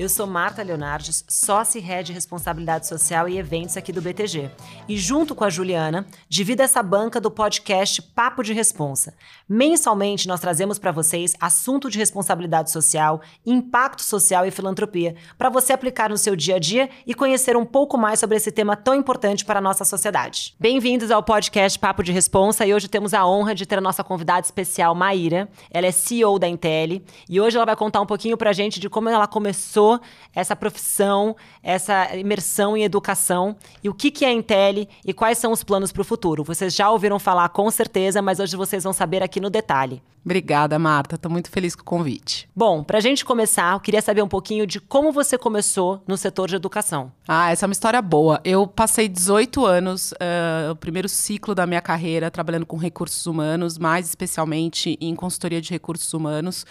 Eu sou Marta Leonardes, sócia e head de responsabilidade social e eventos aqui do BTG. E junto com a Juliana, divido essa banca do podcast Papo de Responsa. Mensalmente nós trazemos para vocês assunto de responsabilidade social, impacto social e filantropia, para você aplicar no seu dia a dia e conhecer um pouco mais sobre esse tema tão importante para a nossa sociedade. Bem-vindos ao podcast Papo de Responsa e hoje temos a honra de ter a nossa convidada especial, Maíra. Ela é CEO da Intel e hoje ela vai contar um pouquinho para a gente de como ela começou essa profissão, essa imersão em educação e o que, que é a Intel e quais são os planos para o futuro. Vocês já ouviram falar com certeza, mas hoje vocês vão saber aqui no detalhe. Obrigada, Marta. Estou muito feliz com o convite. Bom, para a gente começar, eu queria saber um pouquinho de como você começou no setor de educação. Ah, essa é uma história boa. Eu passei 18 anos, uh, o primeiro ciclo da minha carreira, trabalhando com recursos humanos, mais especialmente em consultoria de recursos humanos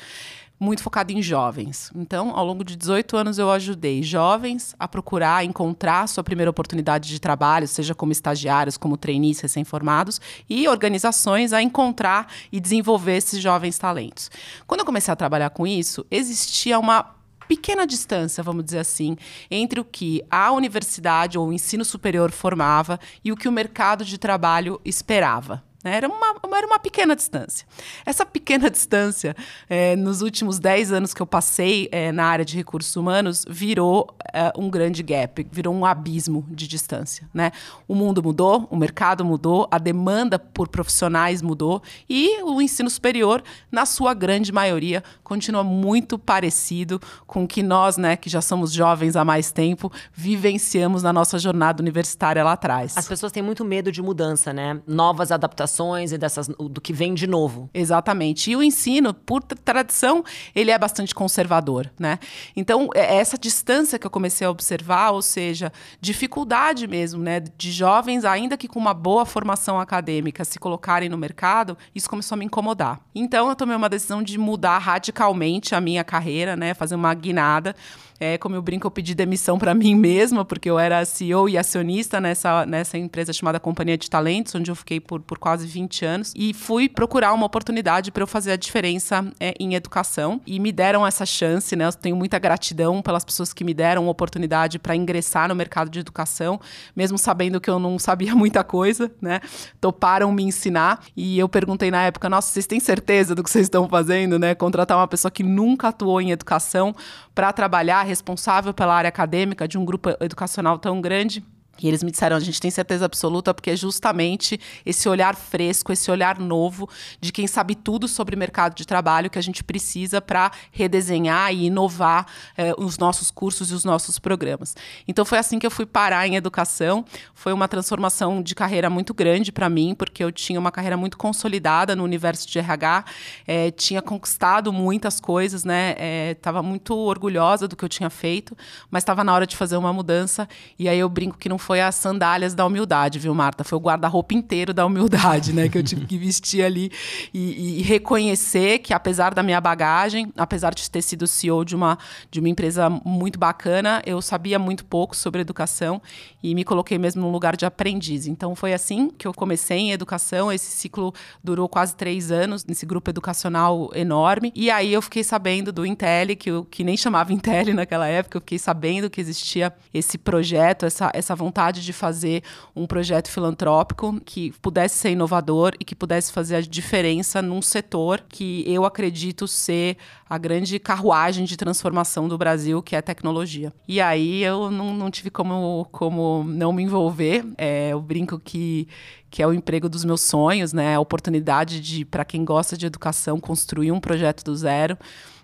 muito focado em jovens. Então, ao longo de 18 anos, eu ajudei jovens a procurar, encontrar sua primeira oportunidade de trabalho, seja como estagiários, como trainees recém-formados, e organizações a encontrar e desenvolver esses jovens talentos. Quando eu comecei a trabalhar com isso, existia uma pequena distância, vamos dizer assim, entre o que a universidade ou o ensino superior formava e o que o mercado de trabalho esperava. Né? Era uma, era uma pequena distância. Essa pequena distância, é, nos últimos 10 anos que eu passei é, na área de recursos humanos, virou é, um grande gap, virou um abismo de distância. Né? O mundo mudou, o mercado mudou, a demanda por profissionais mudou e o ensino superior, na sua grande maioria, continua muito parecido com o que nós, né, que já somos jovens há mais tempo, vivenciamos na nossa jornada universitária lá atrás. As pessoas têm muito medo de mudança, né? Novas adaptações e dessas, do que vem de novo. Exatamente. E o ensino, por tradição, ele é bastante conservador, né? Então, é, é essa distância que eu comecei a observar, ou seja, dificuldade mesmo, né, de jovens, ainda que com uma boa formação acadêmica, se colocarem no mercado, isso começou a me incomodar. Então, eu tomei uma decisão de mudar radicalmente a minha carreira, né, fazer uma guinada. É, como eu brinco, eu pedi demissão para mim mesma, porque eu era CEO e acionista nessa, nessa empresa chamada Companhia de Talentos, onde eu fiquei por, por quase 20 anos. E fui procurar uma oportunidade para eu fazer a diferença é, em educação. E me deram essa chance, né? Eu tenho muita gratidão pelas pessoas que me deram oportunidade para ingressar no mercado de educação, mesmo sabendo que eu não sabia muita coisa, né? Toparam me ensinar. E eu perguntei na época, nossa, vocês têm certeza do que vocês estão fazendo, né? Contratar uma pessoa que nunca atuou em educação para trabalhar responsável pela área acadêmica de um grupo educacional tão grande. E eles me disseram, a gente tem certeza absoluta, porque é justamente esse olhar fresco, esse olhar novo de quem sabe tudo sobre mercado de trabalho que a gente precisa para redesenhar e inovar eh, os nossos cursos e os nossos programas. Então foi assim que eu fui parar em educação. Foi uma transformação de carreira muito grande para mim, porque eu tinha uma carreira muito consolidada no universo de RH, eh, tinha conquistado muitas coisas, né? Estava eh, muito orgulhosa do que eu tinha feito, mas estava na hora de fazer uma mudança. E aí eu brinco que não foi as sandálias da humildade, viu, Marta? Foi o guarda-roupa inteiro da humildade, né? Que eu tive que vestir ali e, e, reconhecer que, apesar da minha bagagem, apesar de ter sido CEO de uma, de uma empresa muito bacana, eu sabia muito pouco sobre educação e me coloquei mesmo no lugar de aprendiz. Então, foi assim que eu comecei em educação. Esse ciclo durou quase três anos, nesse grupo educacional enorme. E aí eu fiquei sabendo do Intel, que, eu, que nem chamava Intel naquela época, eu fiquei sabendo que existia esse projeto, essa, essa vontade vontade de fazer um projeto filantrópico que pudesse ser inovador e que pudesse fazer a diferença num setor que eu acredito ser a grande carruagem de transformação do Brasil, que é a tecnologia. E aí eu não, não tive como, como não me envolver. É, eu brinco que que é o emprego dos meus sonhos, né? A oportunidade de, para quem gosta de educação, construir um projeto do zero.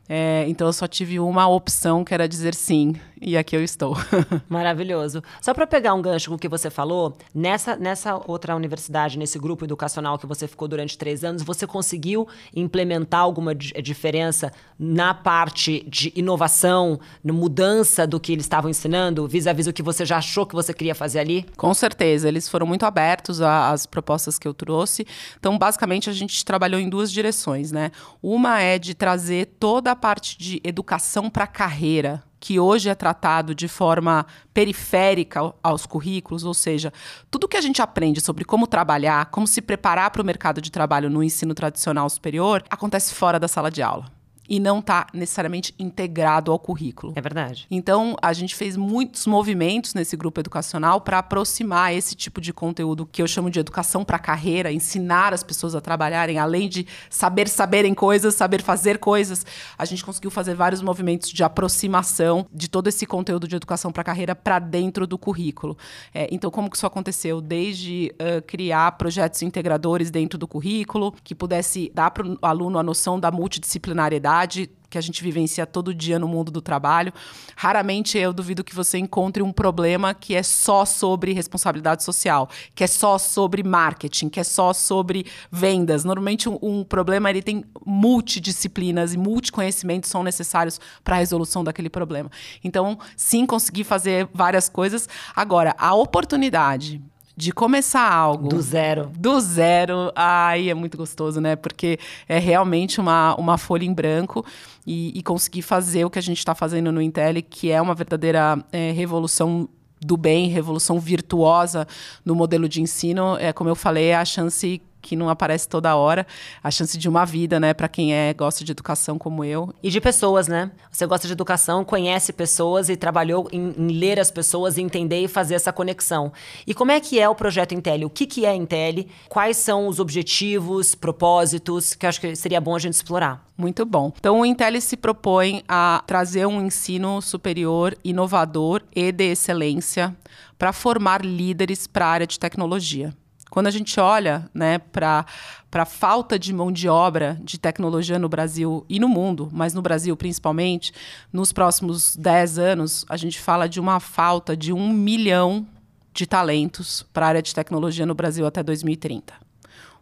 É, então eu só tive uma opção que era dizer sim, e aqui eu estou. Maravilhoso. Só para pegar um gancho com o que você falou, nessa, nessa outra universidade, nesse grupo educacional que você ficou durante três anos, você conseguiu implementar alguma diferença na parte de inovação, na mudança do que eles estavam ensinando, vis-à-vis -vis o que você já achou que você queria fazer ali? Com certeza, eles foram muito abertos às propostas que eu trouxe. Então, basicamente, a gente trabalhou em duas direções, né? Uma é de trazer toda a parte de educação para a carreira, que hoje é tratado de forma periférica aos currículos, ou seja, tudo que a gente aprende sobre como trabalhar, como se preparar para o mercado de trabalho no ensino tradicional superior, acontece fora da sala de aula. E não está necessariamente integrado ao currículo. É verdade. Então, a gente fez muitos movimentos nesse grupo educacional para aproximar esse tipo de conteúdo que eu chamo de educação para carreira, ensinar as pessoas a trabalharem, além de saber saberem coisas, saber fazer coisas. A gente conseguiu fazer vários movimentos de aproximação de todo esse conteúdo de educação para carreira para dentro do currículo. É, então, como que isso aconteceu? Desde uh, criar projetos integradores dentro do currículo, que pudesse dar para o aluno a noção da multidisciplinariedade realidade que a gente vivencia todo dia no mundo do trabalho. Raramente eu duvido que você encontre um problema que é só sobre responsabilidade social, que é só sobre marketing, que é só sobre vendas. Normalmente um, um problema ele tem multidisciplinas e multiconhecimentos são necessários para a resolução daquele problema. Então, sim, consegui fazer várias coisas. Agora, a oportunidade de começar algo. Do zero. Do zero. Ai, é muito gostoso, né? Porque é realmente uma, uma folha em branco e, e conseguir fazer o que a gente está fazendo no Intel, que é uma verdadeira é, revolução do bem, revolução virtuosa no modelo de ensino. É, como eu falei, é a chance que não aparece toda hora, a chance de uma vida, né, para quem é gosta de educação como eu. E de pessoas, né? Você gosta de educação, conhece pessoas e trabalhou em, em ler as pessoas, entender e fazer essa conexão. E como é que é o projeto Intel? O que, que é Intel? Quais são os objetivos, propósitos, que eu acho que seria bom a gente explorar. Muito bom. Então, o Intel se propõe a trazer um ensino superior, inovador e de excelência para formar líderes para a área de tecnologia. Quando a gente olha né, para a falta de mão de obra de tecnologia no Brasil e no mundo, mas no Brasil principalmente, nos próximos 10 anos, a gente fala de uma falta de um milhão de talentos para a área de tecnologia no Brasil até 2030.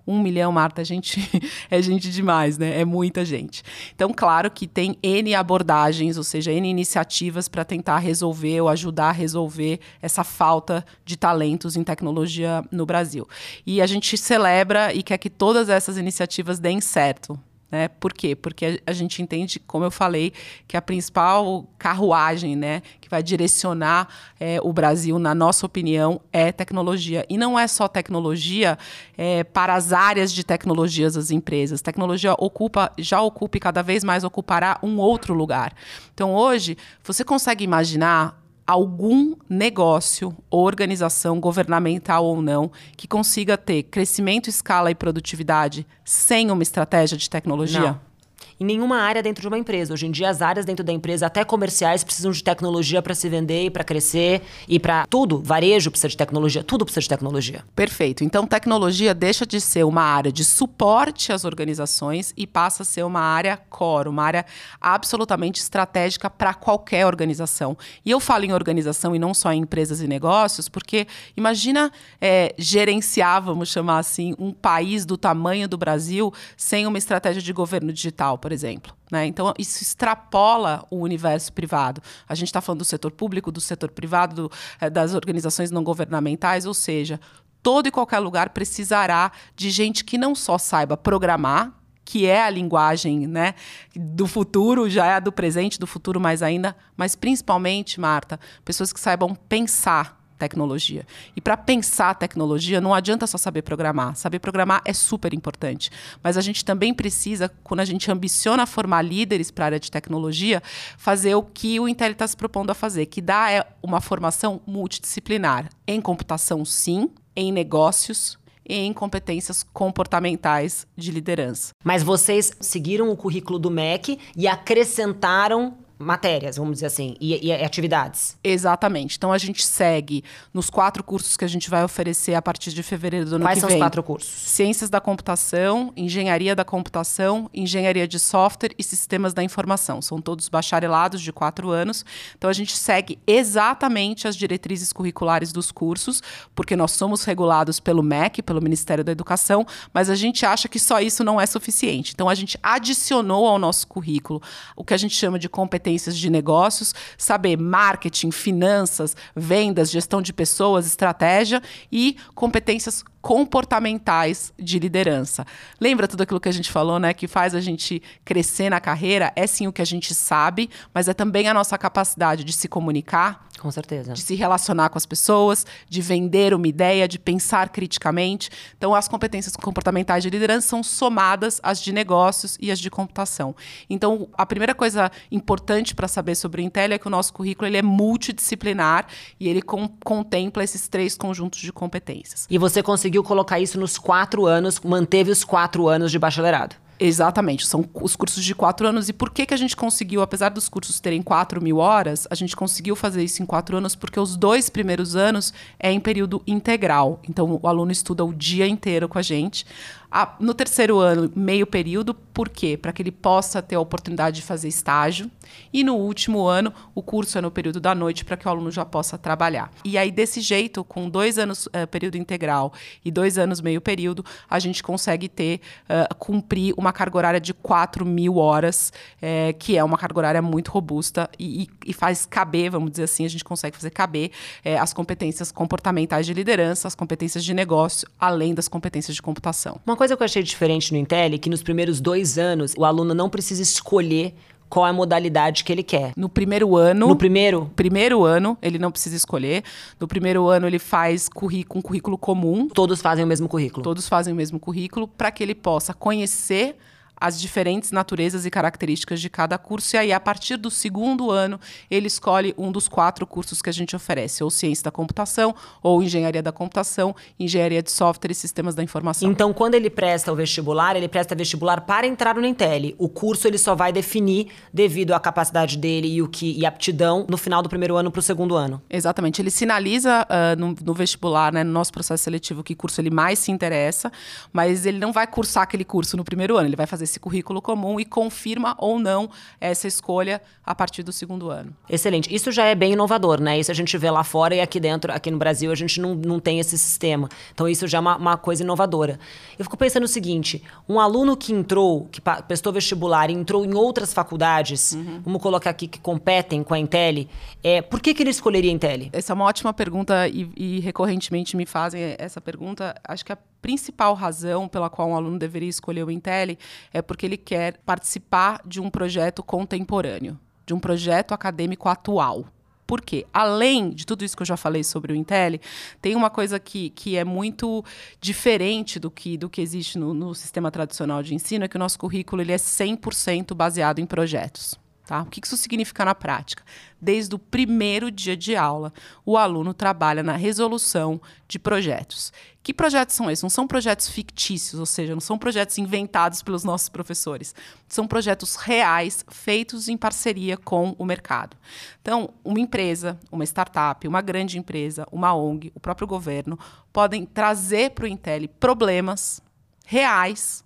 Um milhão, Marta, a gente é gente demais, né? É muita gente. Então, claro que tem N abordagens, ou seja, N iniciativas para tentar resolver ou ajudar a resolver essa falta de talentos em tecnologia no Brasil. E a gente celebra e quer que todas essas iniciativas deem certo. Né? Por quê? Porque a, gente entende, como eu falei, que a principal carruagem né, que vai direcionar é, o Brasil, na nossa opinião, é tecnologia. E não é só tecnologia é, para as áreas de tecnologias das empresas. Tecnologia ocupa, já ocupa e cada vez mais ocupará um outro lugar. Então, hoje, você consegue imaginar algum negócio organização governamental ou não que consiga ter crescimento, escala e produtividade sem uma estratégia de tecnologia? Não em nenhuma área dentro de uma empresa. Hoje em dia, as áreas dentro da empresa, até comerciais, precisam de tecnologia para se vender e para crescer e para tudo. Varejo precisa de tecnologia, tudo precisa de tecnologia. Perfeito. Então, tecnologia deixa de ser uma área de suporte às organizações e passa a ser uma área core, uma área absolutamente estratégica para qualquer organização. E eu falo em organização e não só em empresas e negócios, porque imagina é, gerenciar, vamos chamar assim, um país do tamanho do Brasil sem uma estratégia de governo digital por exemplo. Né? Então, isso extrapola o universo privado. A gente está falando do setor público, do setor privado, do, eh, das organizações não governamentais, ou seja, todo e qualquer lugar precisará de gente que não só saiba programar, que é a linguagem né, do futuro, já é a do presente, do futuro mais ainda, mas principalmente, Marta, pessoas que saibam pensar tecnologia. E para pensar tecnologia, não adianta só saber programar. Saber programar é super importante. Mas a gente também precisa, quando a gente ambiciona formar líderes para a área de tecnologia, fazer o que o Intel está se propondo a fazer, que dá é uma formação multidisciplinar. Em computação, sim. Em negócios, e em competências comportamentais de liderança. Mas vocês seguiram o currículo do MEC e acrescentaram matérias, vamos dizer assim, e, e, atividades. Exatamente. Então a gente segue nos quatro cursos que a gente vai oferecer a partir de fevereiro do ano Quais que vem. Quais são os quatro cursos? Ciências da computação, engenharia da computação, engenharia de software e sistemas da informação. São todos bacharelados de quatro anos. Então a gente segue exatamente as diretrizes curriculares dos cursos, porque nós somos regulados pelo MEC, pelo Ministério da Educação, mas a gente acha que só isso não é suficiente. Então a gente adicionou ao nosso currículo o que a gente chama de competência competências de negócios, saber marketing, finanças, vendas, gestão de pessoas, estratégia e competências comportamentais de liderança. Lembra tudo aquilo que a gente falou, né? Que faz a gente crescer na carreira? É sim o que a gente sabe, mas é também a nossa capacidade de se comunicar, Com certeza. De se relacionar com as pessoas, de vender uma ideia, de pensar criticamente. Então, as competências comportamentais de liderança são somadas às de negócios e às de computação. Então, a primeira coisa importante para saber sobre o Intel é que o nosso currículo ele é multidisciplinar e ele com, contempla esses três conjuntos de competências. E você conseguiu colocar isso nos quatro anos, manteve os quatro anos de bacharelado? Exatamente, são os cursos de quatro anos. E por que, que a gente conseguiu, apesar dos cursos terem quatro mil horas, a gente conseguiu fazer isso em quatro anos? Porque os dois primeiros anos é em período integral. Então, o aluno estuda o dia inteiro com a gente. Ah, no terceiro ano, meio período, por quê? Para que ele possa ter a oportunidade de fazer estágio. E no último ano, o curso é no período da noite, para que o aluno já possa trabalhar. E aí, desse jeito, com dois anos uh, período integral e dois anos meio período, a gente consegue ter, uh, cumprir uma carga horária de 4 mil horas, é, que é uma carga horária muito robusta e, e, faz caber, vamos dizer assim, a gente consegue fazer caber as competências comportamentais de liderança, as competências de negócio, além das competências de computação. Uma coisa que eu achei diferente no Intel é que nos primeiros dois anos o aluno não precisa escolher qual é a modalidade que ele quer. No primeiro ano. No primeiro? Primeiro ano, ele não precisa escolher. No primeiro ano, ele faz currículo, um currículo comum. Todos fazem o mesmo currículo. Todos fazem o mesmo currículo, para que ele possa conhecer as diferentes naturezas e características de cada curso. E aí, a partir do segundo ano, ele escolhe um dos quatro cursos que a gente oferece, ou ciência da computação, ou engenharia da computação, engenharia de software e sistemas da informação. Então, quando ele presta o vestibular, ele presta vestibular para entrar no Intel. O curso ele só vai definir devido à capacidade dele e o que e aptidão no final do primeiro ano para o segundo ano. Exatamente. Ele sinaliza uh, no, no, vestibular, né, no nosso processo seletivo, que curso ele mais se interessa, mas ele não vai cursar aquele curso no primeiro ano. Ele vai fazer esse currículo comum e confirma ou não essa escolha a partir do segundo ano. Excelente. Isso já é bem inovador, né? Isso a gente vê lá fora e aqui dentro, aqui no Brasil, a gente não, não tem esse sistema. Então, isso já é uma, uma coisa inovadora. Eu fico pensando o seguinte: um aluno que entrou, que prestou vestibular e entrou em outras faculdades, uhum. vamos colocar aqui que competem com a Intel, é, por que, que ele escolheria a Intel? Essa é uma ótima pergunta e, e recorrentemente me fazem essa pergunta. Acho que a principal razão pela qual um aluno deveria escolher o Intel é porque ele quer participar de um projeto contemporâneo, de um projeto acadêmico atual. Por quê? Além de tudo isso que eu já falei sobre o Intel, tem uma coisa que, que é muito diferente do que, do que existe no, no sistema tradicional de ensino, é que o nosso currículo ele é 100% baseado em projetos. Tá? O que isso significa na prática? Desde o primeiro dia de aula, o aluno trabalha na resolução de projetos. Que projetos são esses? Não são projetos fictícios, ou seja, não são projetos inventados pelos nossos professores. São projetos reais, feitos em parceria com o mercado. Então, uma empresa, uma startup, uma grande empresa, uma ONG, o próprio governo, podem trazer para o Intel problemas reais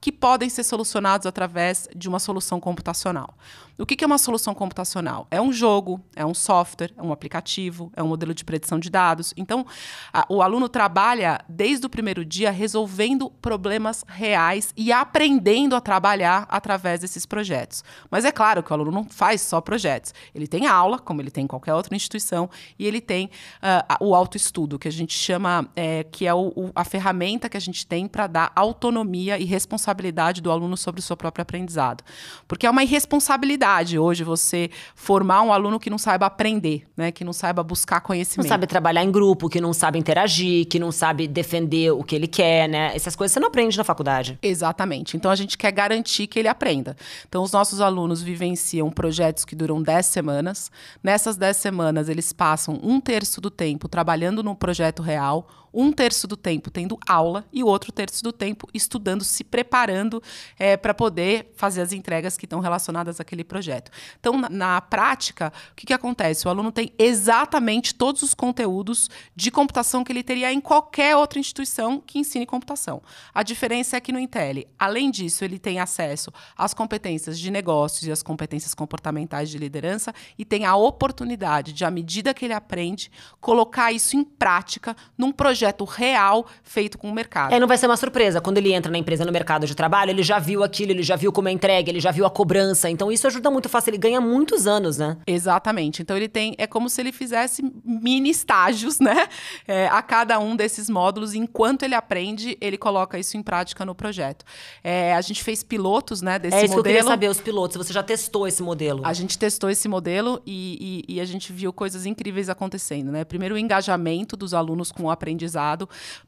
que podem ser solucionados através de uma solução computacional. O que é uma solução computacional? É um jogo, é um software, é um aplicativo, é um modelo de predição de dados. Então, a, o aluno trabalha desde o primeiro dia resolvendo problemas reais e aprendendo a trabalhar através desses projetos. Mas é claro que o aluno não faz só projetos. Ele tem aula, como ele tem em qualquer outra instituição, e ele tem uh, o autoestudo, que a gente chama, é, que é o, o, a ferramenta que a gente tem para dar autonomia e responsabilidade do aluno sobre o seu próprio aprendizado. Porque é uma irresponsabilidade hoje você formar um aluno que não saiba aprender, né? Que não saiba buscar conhecimento. Não sabe trabalhar em grupo, que não sabe interagir, que não sabe defender o que ele quer, né? Essas coisas você não aprende na faculdade. Exatamente. Então a gente quer garantir que ele aprenda. Então os nossos alunos vivenciam projetos que duram 10 semanas. Nessas 10 semanas eles passam um terço do tempo trabalhando no projeto real, um terço do tempo tendo aula e o outro terço do tempo estudando, se preparando é, para poder fazer as entregas que estão relacionadas àquele projeto. Então, na, na prática, o que, que acontece? O aluno tem exatamente todos os conteúdos de computação que ele teria em qualquer outra instituição que ensine computação. A diferença é que no Intel, além disso, ele tem acesso às competências de negócios e às competências comportamentais de liderança e tem a oportunidade de, à medida que ele aprende, colocar isso em prática num projeto projeto real feito com o mercado. É, não vai ser uma surpresa. Quando ele entra na empresa, no mercado de trabalho, ele já viu aquilo, ele já viu como é entregue, ele já viu a cobrança. Então isso ajuda muito fácil. Ele ganha muitos anos, né? Exatamente. Então ele tem. É como se ele fizesse mini estágios, né? É, a cada um desses módulos. Enquanto ele aprende, ele coloca isso em prática no projeto. É, a gente fez pilotos, né, desse é isso modelo. que eu queria saber, os pilotos. Você já testou esse modelo? A gente testou esse modelo e, e, e a gente viu coisas incríveis acontecendo, né? Primeiro, o engajamento dos alunos com o aprendizado,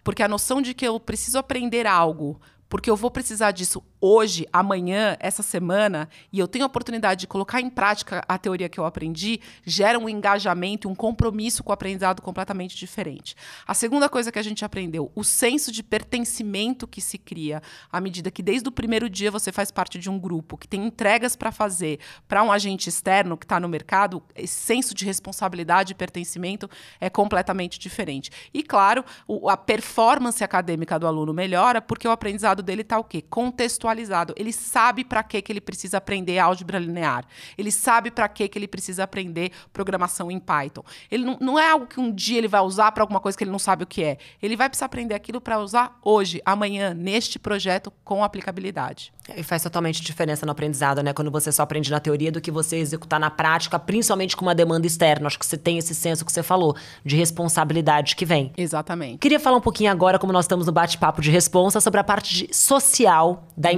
porque a noção de que eu preciso aprender algo porque eu vou precisar disso hoje, amanhã, essa semana, e eu tenho a oportunidade de colocar em prática a teoria que eu aprendi, gera um engajamento, um compromisso com o aprendizado completamente diferente. A segunda coisa que a gente aprendeu, o senso de pertencimento que se cria à medida que desde o primeiro dia você faz parte de um grupo, que tem entregas para fazer para um agente externo que está no mercado, esse senso de responsabilidade e pertencimento é completamente diferente. E claro, o, a performance acadêmica do aluno melhora porque o aprendizado dele está o quê? Contextualizado. Ele sabe para que, ele precisa aprender álgebra linear. Ele sabe para que, ele precisa aprender programação em Python. Ele não, não é algo que um dia ele vai usar para alguma coisa que ele não sabe o que é. Ele vai precisar aprender aquilo para usar hoje, amanhã, neste projeto com aplicabilidade. E faz totalmente diferença no aprendizado, né? Quando você só aprende na teoria do que você executar na prática, principalmente com uma demanda externa. Acho que você tem esse senso que você falou, de responsabilidade que vem. Exatamente. Queria falar um pouquinho agora, como nós estamos no bate-papo de responsa, sobre a parte de social da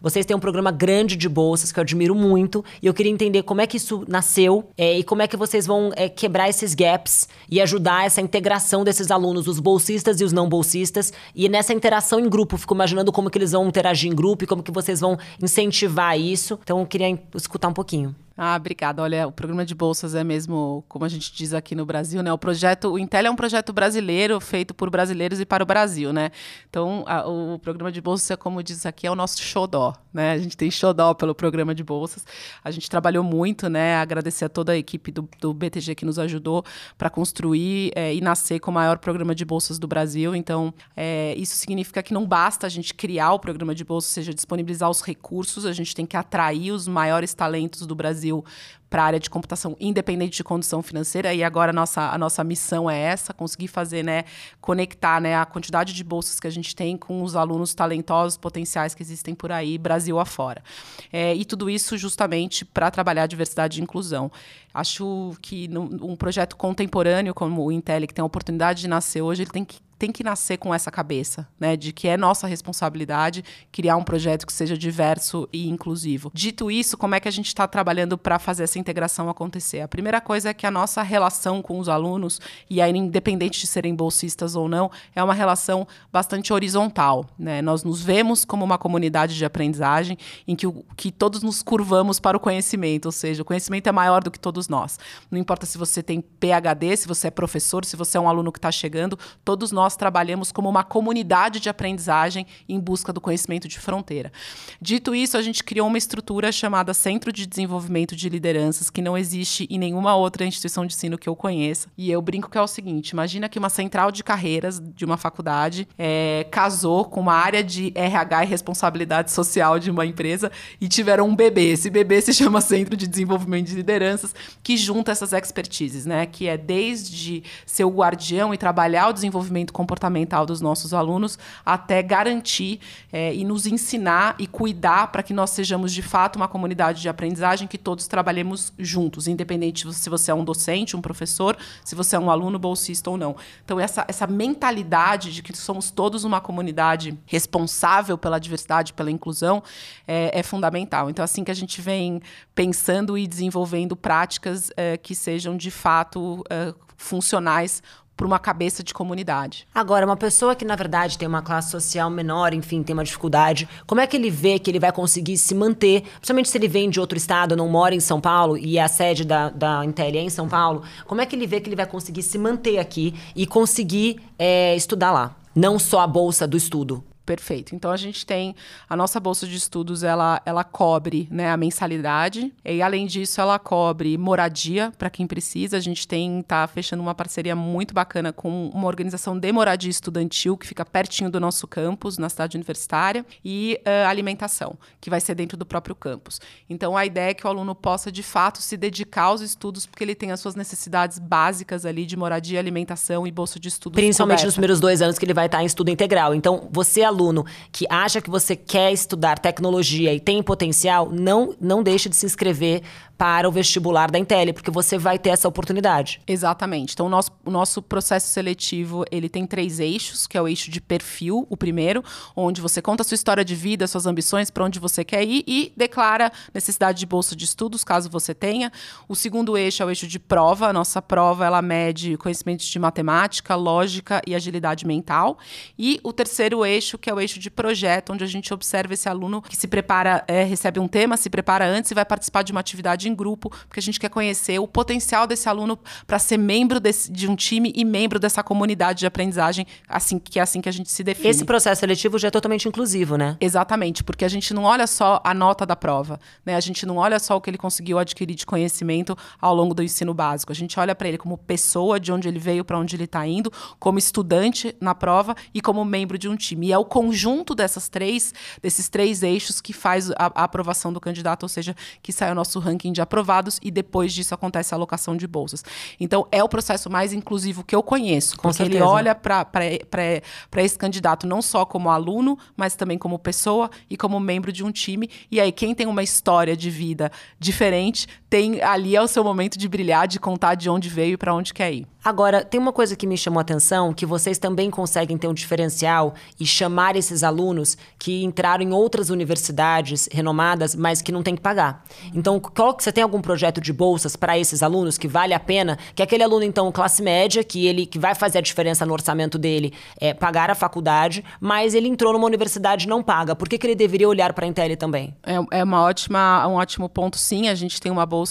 Vocês têm um programa grande de bolsas que eu admiro muito e eu queria entender como é que isso nasceu é, e como é que vocês vão é, quebrar esses gaps e ajudar essa integração desses alunos, os bolsistas e os não bolsistas. E nessa interação em grupo, fico imaginando como que eles vão interagir em grupo e como que vocês vão incentivar isso. Então eu queria escutar um pouquinho. Ah, obrigada. Olha, o programa de bolsas é mesmo, como a gente diz aqui no Brasil, né? O projeto, o Intel é um projeto brasileiro feito por brasileiros e para o Brasil, né? Então, a, o programa de bolsas, como diz aqui, é o nosso xodó, né? A gente tem xodó pelo programa de bolsas. A gente trabalhou muito, né? Agradecer a toda a equipe do, do BTG que nos ajudou para construir é, e nascer com o maior programa de bolsas do Brasil. Então, é, isso significa que não basta a gente criar o programa de bolsas, ou seja, disponibilizar os recursos, a gente tem que atrair os maiores talentos do Brasil Brasil para a área de computação independente de condição financeira e agora a nossa, a nossa missão é essa, conseguir fazer, né, conectar, né, a quantidade de bolsas que a gente tem com os alunos talentosos, potenciais que existem por aí, Brasil afora. É, e tudo isso justamente para trabalhar diversidade e inclusão. Acho que num, um projeto contemporâneo como o Intel, que tem a oportunidade de nascer hoje, ele tem que tem que nascer com essa cabeça, né, de que é nossa responsabilidade criar um projeto que seja diverso e inclusivo. Dito isso, como é que a gente está trabalhando para fazer essa integração acontecer? A primeira coisa é que a nossa relação com os alunos, e aí independente de serem bolsistas ou não, é uma relação bastante horizontal. Né? Nós nos vemos como uma comunidade de aprendizagem em que, o, que todos nos curvamos para o conhecimento, ou seja, o conhecimento é maior do que todos nós. Não importa se você tem PhD, se você é professor, se você é um aluno que está chegando, todos nós nós trabalhamos como uma comunidade de aprendizagem em busca do conhecimento de fronteira. Dito isso, a gente criou uma estrutura chamada Centro de Desenvolvimento de Lideranças, que não existe em nenhuma outra instituição de ensino que eu conheça. E eu brinco que é o seguinte: imagina que uma central de carreiras de uma faculdade é, casou com uma área de RH e responsabilidade social de uma empresa e tiveram um bebê. Esse bebê se chama Centro de Desenvolvimento de Lideranças, que junta essas expertises, né? Que é desde ser o guardião e trabalhar o desenvolvimento comportamental dos nossos alunos, até garantir é, e nos ensinar e cuidar para que nós sejamos de fato uma comunidade de aprendizagem que todos trabalhemos juntos, independente se você é um docente, um professor, se você é um aluno bolsista ou não. Então, essa, essa mentalidade de que somos todos uma comunidade responsável pela diversidade, pela inclusão, é, é fundamental. Então, assim que a gente vem pensando e desenvolvendo práticas é, que sejam de fato é, funcionais para uma cabeça de comunidade. Agora, uma pessoa que, na verdade, tem uma classe social menor, enfim, tem uma dificuldade, como é que ele vê que ele vai conseguir se manter, principalmente se ele vem de outro estado, não mora em São Paulo e a sede da, da Intel é em São Paulo, como é que ele vê que ele vai conseguir se manter aqui e conseguir é, estudar lá? Não só a bolsa do estudo. Perfeito. Então a gente tem a nossa bolsa de estudos, ela, ela cobre né, a mensalidade e além disso ela cobre moradia para quem precisa. A gente tem tá fechando uma parceria muito bacana com uma organização de moradia estudantil que fica pertinho do nosso campus na cidade universitária e uh, alimentação que vai ser dentro do próprio campus. Então a ideia é que o aluno possa de fato se dedicar aos estudos porque ele tem as suas necessidades básicas ali de moradia, alimentação e bolsa de estudos. Principalmente coberta. nos primeiros dois anos que ele vai estar em estudo integral. Então você aluno que acha que você quer estudar tecnologia e tem potencial, não, não deixe de se inscrever para o vestibular da Intel, porque você vai ter essa oportunidade. Exatamente. Então, o nosso, o nosso processo seletivo, ele tem três eixos, que é o eixo de perfil, o primeiro, onde você conta a sua história de vida, suas ambições, para onde você quer ir e declara necessidade de bolsa de estudos, caso você tenha. O segundo eixo é o eixo de prova. A nossa prova, ela mede conhecimentos de matemática, lógica e agilidade mental. E o terceiro eixo, que é o eixo de projeto, onde a gente observa esse aluno que se prepara, é, recebe um tema, se prepara antes e vai participar de uma atividade em grupo, porque a gente quer conhecer o potencial desse aluno para ser membro desse, de um time e membro dessa comunidade de aprendizagem, assim que é assim que a gente se define. Esse processo seletivo já é totalmente inclusivo, né? Exatamente, porque a gente não olha só a nota da prova, né? A gente não olha só o que ele conseguiu adquirir de conhecimento ao longo do ensino básico. A gente olha para ele como pessoa, de onde ele veio, para onde ele está indo, como estudante na prova e como membro de um time. E é o conjunto dessas três, desses três eixos que faz a, a aprovação do candidato, ou seja, que sai o nosso ranking de aprovados e depois disso acontece a alocação de bolsas. Então, é o processo mais inclusivo que eu conheço, Com porque certeza. ele olha para esse candidato não só como aluno, mas também como pessoa e como membro de um time. E aí, quem tem uma história de vida diferente, tem ali é o seu momento de brilhar, de contar de onde veio e para onde quer ir. Agora, tem uma coisa que me chamou a atenção, que vocês também conseguem ter um diferencial e chamar esses alunos que entraram em outras universidades renomadas, mas que não tem que pagar. Então, qual que você tem algum projeto de bolsas para esses alunos que vale a pena? Que aquele aluno então classe média, que ele que vai fazer a diferença no orçamento dele é pagar a faculdade, mas ele entrou numa universidade e não paga. Por que, que ele deveria olhar para a Intel também? É, é uma ótima, um ótimo ponto, sim. A gente tem uma bolsa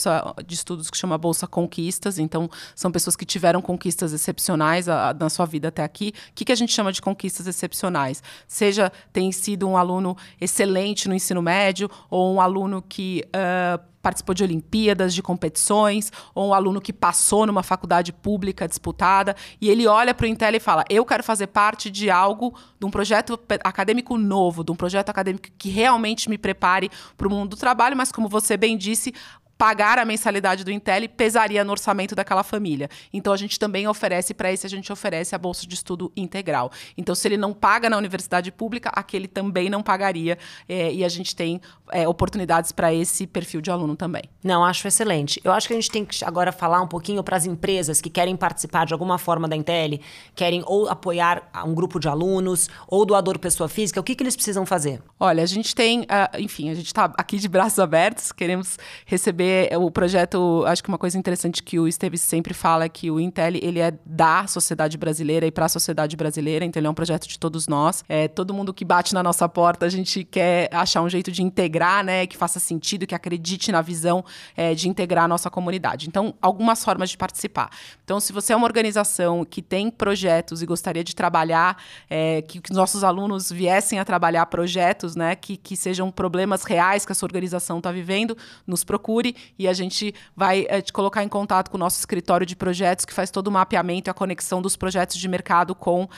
de estudos que chama Bolsa Conquistas. Então, são pessoas que tiveram conquistas excepcionais a, a, na sua vida até aqui. O que, que a gente chama de conquistas excepcionais? Seja tem sido um aluno excelente no ensino médio ou um aluno que uh, participou de Olimpíadas, de competições, ou um aluno que passou numa faculdade pública disputada, e ele olha para o Intel e fala: Eu quero fazer parte de algo, de um projeto acadêmico novo, de um projeto acadêmico que realmente me prepare para o mundo do trabalho, mas como você bem disse, pagar a mensalidade do Intel pesaria no orçamento daquela família. Então a gente também oferece para esse a gente oferece a bolsa de estudo integral. Então se ele não paga na universidade pública, aquele também não pagaria é, e a gente tem é, oportunidades para esse perfil de aluno também. Não, acho excelente. Eu acho que a gente tem que agora falar um pouquinho para as empresas que querem participar de alguma forma da Intel, querem ou apoiar um grupo de alunos ou doador pessoa física. O que, que eles precisam fazer? Olha, a gente tem, uh, enfim, a gente está aqui de braços abertos, queremos receber saber, o projeto, acho que uma coisa interessante que o Esteves sempre fala é que o Intel, ele é da sociedade brasileira e para a sociedade brasileira, então ele é um projeto de todos nós. É, todo mundo que bate na nossa porta, a gente quer achar um jeito de integrar, né, que faça sentido, que acredite na visão é, de integrar a nossa comunidade. Então, algumas formas de participar. Então, se você é uma organização que tem projetos e gostaria de trabalhar, é, que, que nossos alunos viessem a trabalhar projetos, né, que, que sejam problemas reais que a sua organização está vivendo, nos procure e a gente vai é, te colocar em contato com o nosso escritório de projetos que faz todo o mapeamento e a conexão dos projetos de mercado com, uh,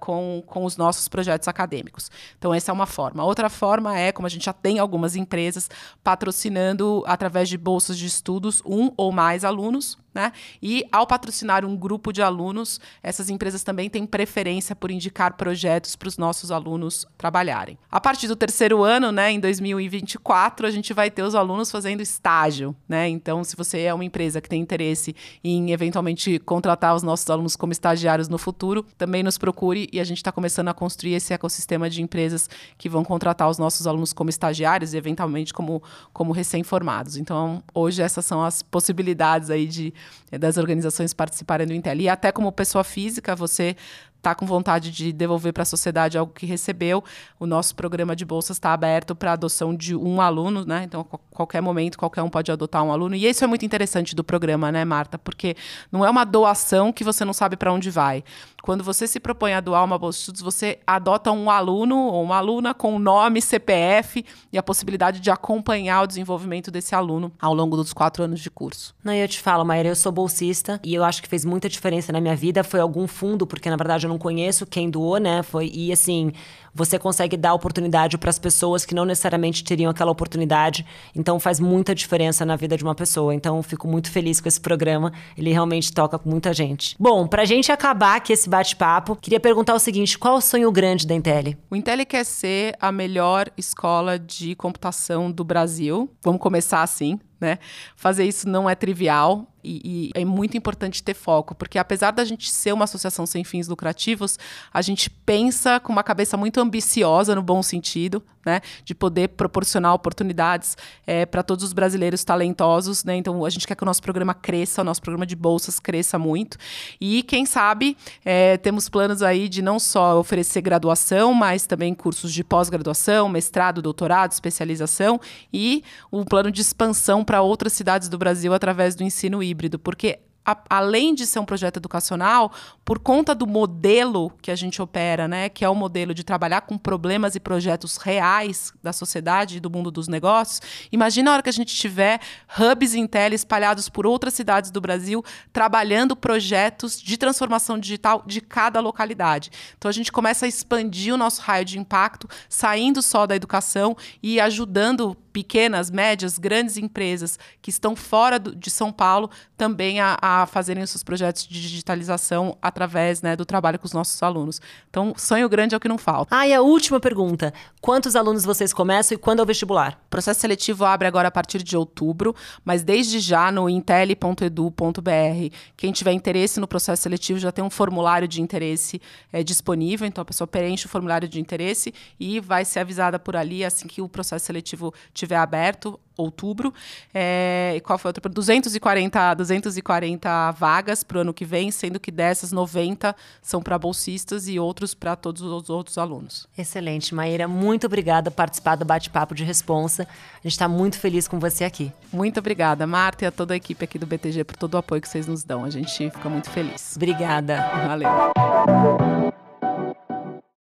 com, com os nossos projetos acadêmicos. Então, essa é uma forma. Outra forma é, como a gente já tem algumas empresas patrocinando através de bolsas de estudos um ou mais alunos né? E ao patrocinar um grupo de alunos, essas empresas também têm preferência por indicar projetos para os nossos alunos trabalharem. A partir do terceiro ano, né, em 2024, a gente vai ter os alunos fazendo estágio. Né? Então, se você é uma empresa que tem interesse em eventualmente contratar os nossos alunos como estagiários no futuro, também nos procure e a gente está começando a construir esse ecossistema de empresas que vão contratar os nossos alunos como estagiários e eventualmente como, como recém-formados. Então, hoje essas são as possibilidades aí de das organizações participarem do Intel. E até como pessoa física, você está com vontade de devolver para a sociedade algo que recebeu, o nosso programa de bolsas está aberto para adoção de um aluno, né? Então, a qualquer momento, qualquer um pode adotar um aluno. E isso é muito interessante do programa, né, Marta? Porque não é uma doação que você não sabe para onde vai. Quando você se propõe a doar uma bolsa de estudos, você adota um aluno ou uma aluna com nome, CPF e a possibilidade de acompanhar o desenvolvimento desse aluno ao longo dos quatro anos de curso. Não, eu te falo, Maíra, eu sou bolsista e eu acho que fez muita diferença na minha vida. Foi algum fundo, porque na verdade eu não conheço quem doou, né? Foi, e assim, você consegue dar oportunidade para as pessoas que não necessariamente teriam aquela oportunidade. Então faz muita diferença na vida de uma pessoa. Então fico muito feliz com esse programa. Ele realmente toca com muita gente. Bom, pra gente acabar aqui esse bate-papo, queria perguntar o seguinte: qual o sonho grande da Intel? O Intel quer ser a melhor escola de computação do Brasil. Vamos começar assim, né? Fazer isso não é trivial e, e, é muito importante ter foco, porque apesar da gente ser uma associação sem fins lucrativos, a gente pensa com uma cabeça muito ambiciosa, no bom sentido, né? De poder proporcionar oportunidades é, para todos os brasileiros talentosos, né? Então a gente quer que o nosso programa cresça, o nosso programa de bolsas cresça muito. E quem sabe é, temos planos aí de não só oferecer graduação, mas também cursos de pós-graduação, mestrado, doutorado, especialização e um plano de expansão para outras cidades do Brasil através do ensino híbrido, porque a, além de ser um projeto educacional, por conta do modelo que a gente opera, né, que é o modelo de trabalhar com problemas e projetos reais da sociedade e do mundo dos negócios, imagina a hora que a gente tiver hubs Intel espalhados por outras cidades do Brasil, trabalhando projetos de transformação digital de cada localidade. Então a gente começa a expandir o nosso raio de impacto, saindo só da educação e ajudando pequenas, médias, grandes empresas que estão fora do, de São Paulo também a, a, fazerem os seus projetos de digitalização através né, do trabalho com os nossos alunos. Então, sonho grande é o que não falta. Ah, e a última pergunta: quantos alunos vocês começam e quando é o vestibular? O processo seletivo abre agora a partir de outubro, mas desde já no intel.edu.br. Quem tiver interesse no processo seletivo já tem um formulário de interesse é, disponível, então a pessoa preenche o formulário de interesse e vai ser avisada por ali assim que o processo seletivo tiver estiver aberto, outubro. É, qual foi outra? 240, 240 vagas para o ano que vem, sendo que dessas 90 são para bolsistas e outros para todos os outros alunos. Excelente, Maíra. Muito obrigada por participar do bate-papo de responsa. A gente está muito feliz com você aqui. Muito obrigada, Marta, e a toda a equipe aqui do BTG por todo o apoio que vocês nos dão. A gente fica muito feliz. Obrigada. Valeu.